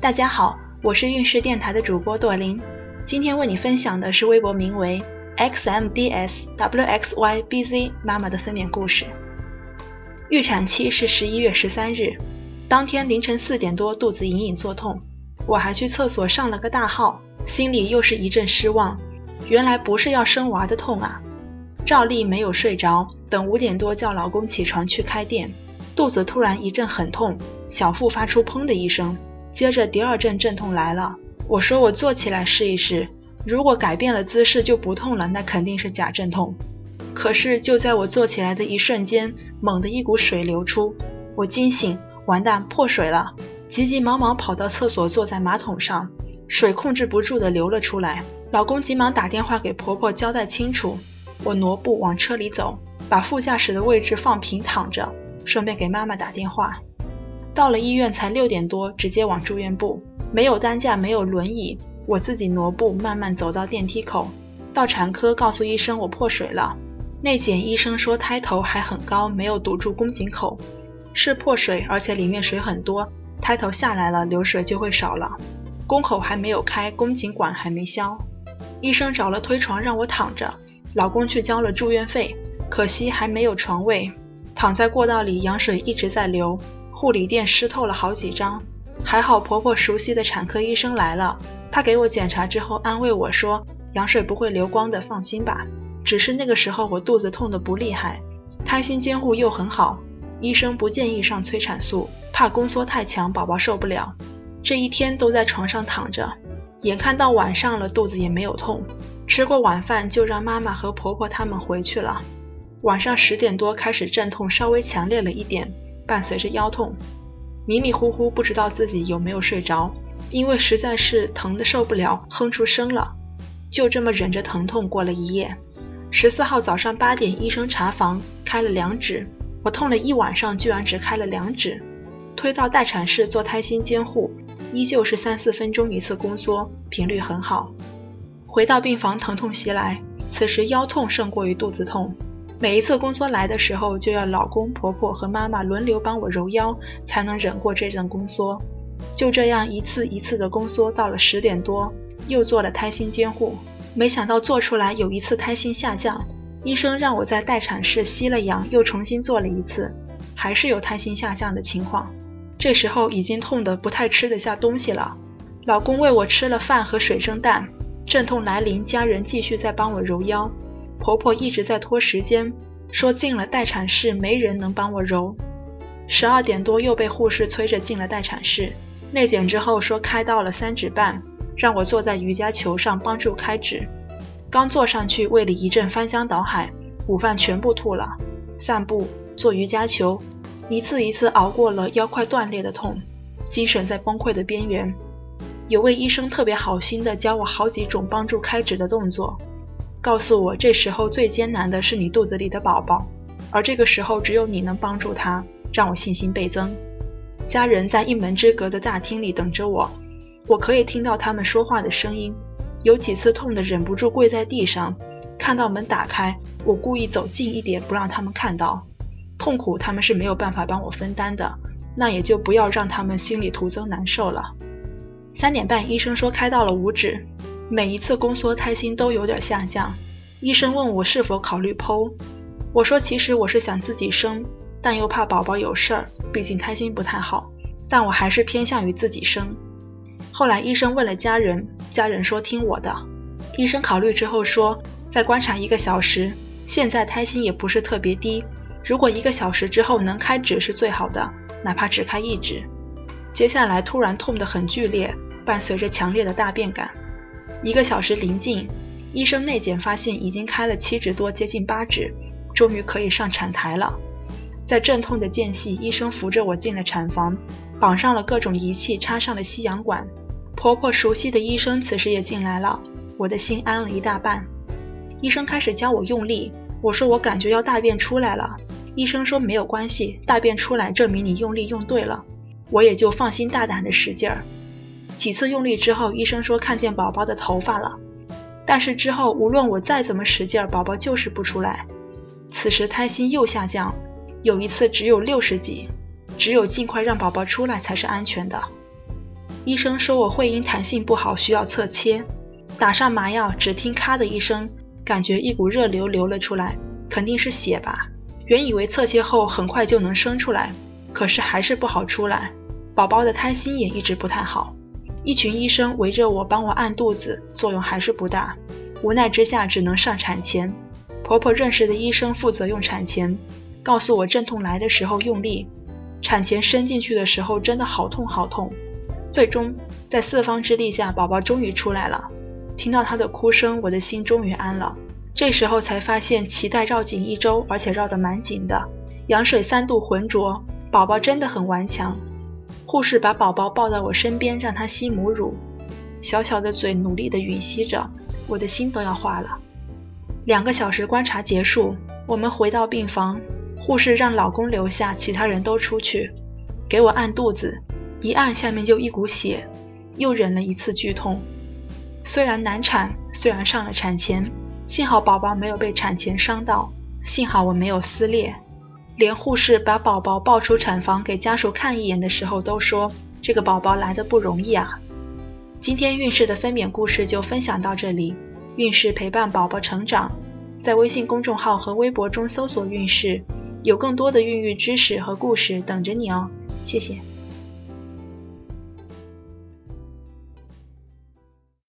大家好，我是运势电台的主播朵琳，今天为你分享的是微博名为 xmdswxybz 妈妈的分娩故事。预产期是十一月十三日，当天凌晨四点多，肚子隐隐作痛，我还去厕所上了个大号，心里又是一阵失望。原来不是要生娃的痛啊！照例没有睡着，等五点多叫老公起床去开店，肚子突然一阵很痛，小腹发出砰的一声，接着第二阵阵痛来了。我说我坐起来试一试，如果改变了姿势就不痛了，那肯定是假阵痛。可是就在我坐起来的一瞬间，猛地一股水流出，我惊醒，完蛋破水了，急急忙忙跑到厕所，坐在马桶上，水控制不住的流了出来。老公急忙打电话给婆婆交代清楚。我挪步往车里走，把副驾驶的位置放平躺着，顺便给妈妈打电话。到了医院才六点多，直接往住院部，没有担架，没有轮椅，我自己挪步慢慢走到电梯口。到产科告诉医生我破水了，内检医生说胎头还很高，没有堵住宫颈口，是破水，而且里面水很多，胎头下来了流水就会少了。宫口还没有开，宫颈管还没消。医生找了推床让我躺着。老公去交了住院费，可惜还没有床位。躺在过道里，羊水一直在流，护理垫湿透了好几张。还好婆婆熟悉的产科医生来了，她给我检查之后安慰我说：“羊水不会流光的，放心吧。”只是那个时候我肚子痛得不厉害，胎心监护又很好，医生不建议上催产素，怕宫缩太强，宝宝受不了。这一天都在床上躺着，眼看到晚上了，肚子也没有痛。吃过晚饭就让妈妈和婆婆他们回去了。晚上十点多开始阵痛，稍微强烈了一点，伴随着腰痛，迷迷糊糊不知道自己有没有睡着，因为实在是疼得受不了，哼出声了。就这么忍着疼痛过了一夜。十四号早上八点，医生查房开了两指，我痛了一晚上，居然只开了两指。推到待产室做胎心监护，依旧是三四分钟一次宫缩，频率很好。回到病房，疼痛袭来。此时腰痛胜过于肚子痛。每一次宫缩来的时候，就要老公、婆婆和妈妈轮流帮我揉腰，才能忍过这阵宫缩。就这样一次一次的宫缩，到了十点多，又做了胎心监护。没想到做出来有一次胎心下降，医生让我在待产室吸了氧，又重新做了一次，还是有胎心下降的情况。这时候已经痛得不太吃得下东西了。老公喂我吃了饭和水蒸蛋。阵痛来临，家人继续在帮我揉腰，婆婆一直在拖时间，说进了待产室没人能帮我揉。十二点多又被护士催着进了待产室，内检之后说开到了三指半，让我坐在瑜伽球上帮助开指。刚坐上去，胃里一阵翻江倒海，午饭全部吐了。散步、做瑜伽球，一次一次熬过了腰快断裂的痛，精神在崩溃的边缘。有位医生特别好心的教我好几种帮助开指的动作，告诉我这时候最艰难的是你肚子里的宝宝，而这个时候只有你能帮助他，让我信心倍增。家人在一门之隔的大厅里等着我，我可以听到他们说话的声音，有几次痛得忍不住跪在地上。看到门打开，我故意走近一点，不让他们看到。痛苦他们是没有办法帮我分担的，那也就不要让他们心里徒增难受了。三点半，医生说开到了五指，每一次宫缩胎心都有点下降。医生问我是否考虑剖，我说其实我是想自己生，但又怕宝宝有事儿，毕竟胎心不太好，但我还是偏向于自己生。后来医生问了家人，家人说听我的。医生考虑之后说再观察一个小时，现在胎心也不是特别低，如果一个小时之后能开指是最好的，哪怕只开一指。接下来突然痛得很剧烈。伴随着强烈的大便感，一个小时临近，医生内检发现已经开了七指多，接近八指，终于可以上产台了。在阵痛的间隙，医生扶着我进了产房，绑上了各种仪器，插上了吸氧管。婆婆熟悉的医生此时也进来了，我的心安了一大半。医生开始教我用力，我说我感觉要大便出来了。医生说没有关系，大便出来证明你用力用对了，我也就放心大胆的使劲儿。几次用力之后，医生说看见宝宝的头发了，但是之后无论我再怎么使劲，宝宝就是不出来。此时胎心又下降，有一次只有六十几，只有尽快让宝宝出来才是安全的。医生说我会阴弹性不好，需要侧切。打上麻药，只听咔的一声，感觉一股热流流了出来，肯定是血吧。原以为侧切后很快就能生出来，可是还是不好出来。宝宝的胎心也一直不太好。一群医生围着我帮我按肚子，作用还是不大。无奈之下，只能上产钳。婆婆认识的医生负责用产钳，告诉我阵痛来的时候用力。产钳伸进去的时候真的好痛好痛。最终在四方之力下，宝宝终于出来了。听到他的哭声，我的心终于安了。这时候才发现脐带绕紧一周，而且绕得蛮紧的。羊水三度浑浊，宝宝真的很顽强。护士把宝宝抱到我身边，让他吸母乳，小小的嘴努力地吮吸着，我的心都要化了。两个小时观察结束，我们回到病房，护士让老公留下，其他人都出去，给我按肚子，一按下面就一股血，又忍了一次剧痛。虽然难产，虽然上了产钳，幸好宝宝没有被产钳伤到，幸好我没有撕裂。连护士把宝宝抱出产房给家属看一眼的时候，都说这个宝宝来的不容易啊。今天孕氏的分娩故事就分享到这里，孕氏陪伴宝宝成长，在微信公众号和微博中搜索“孕氏”，有更多的孕育知识和故事等着你哦。谢谢。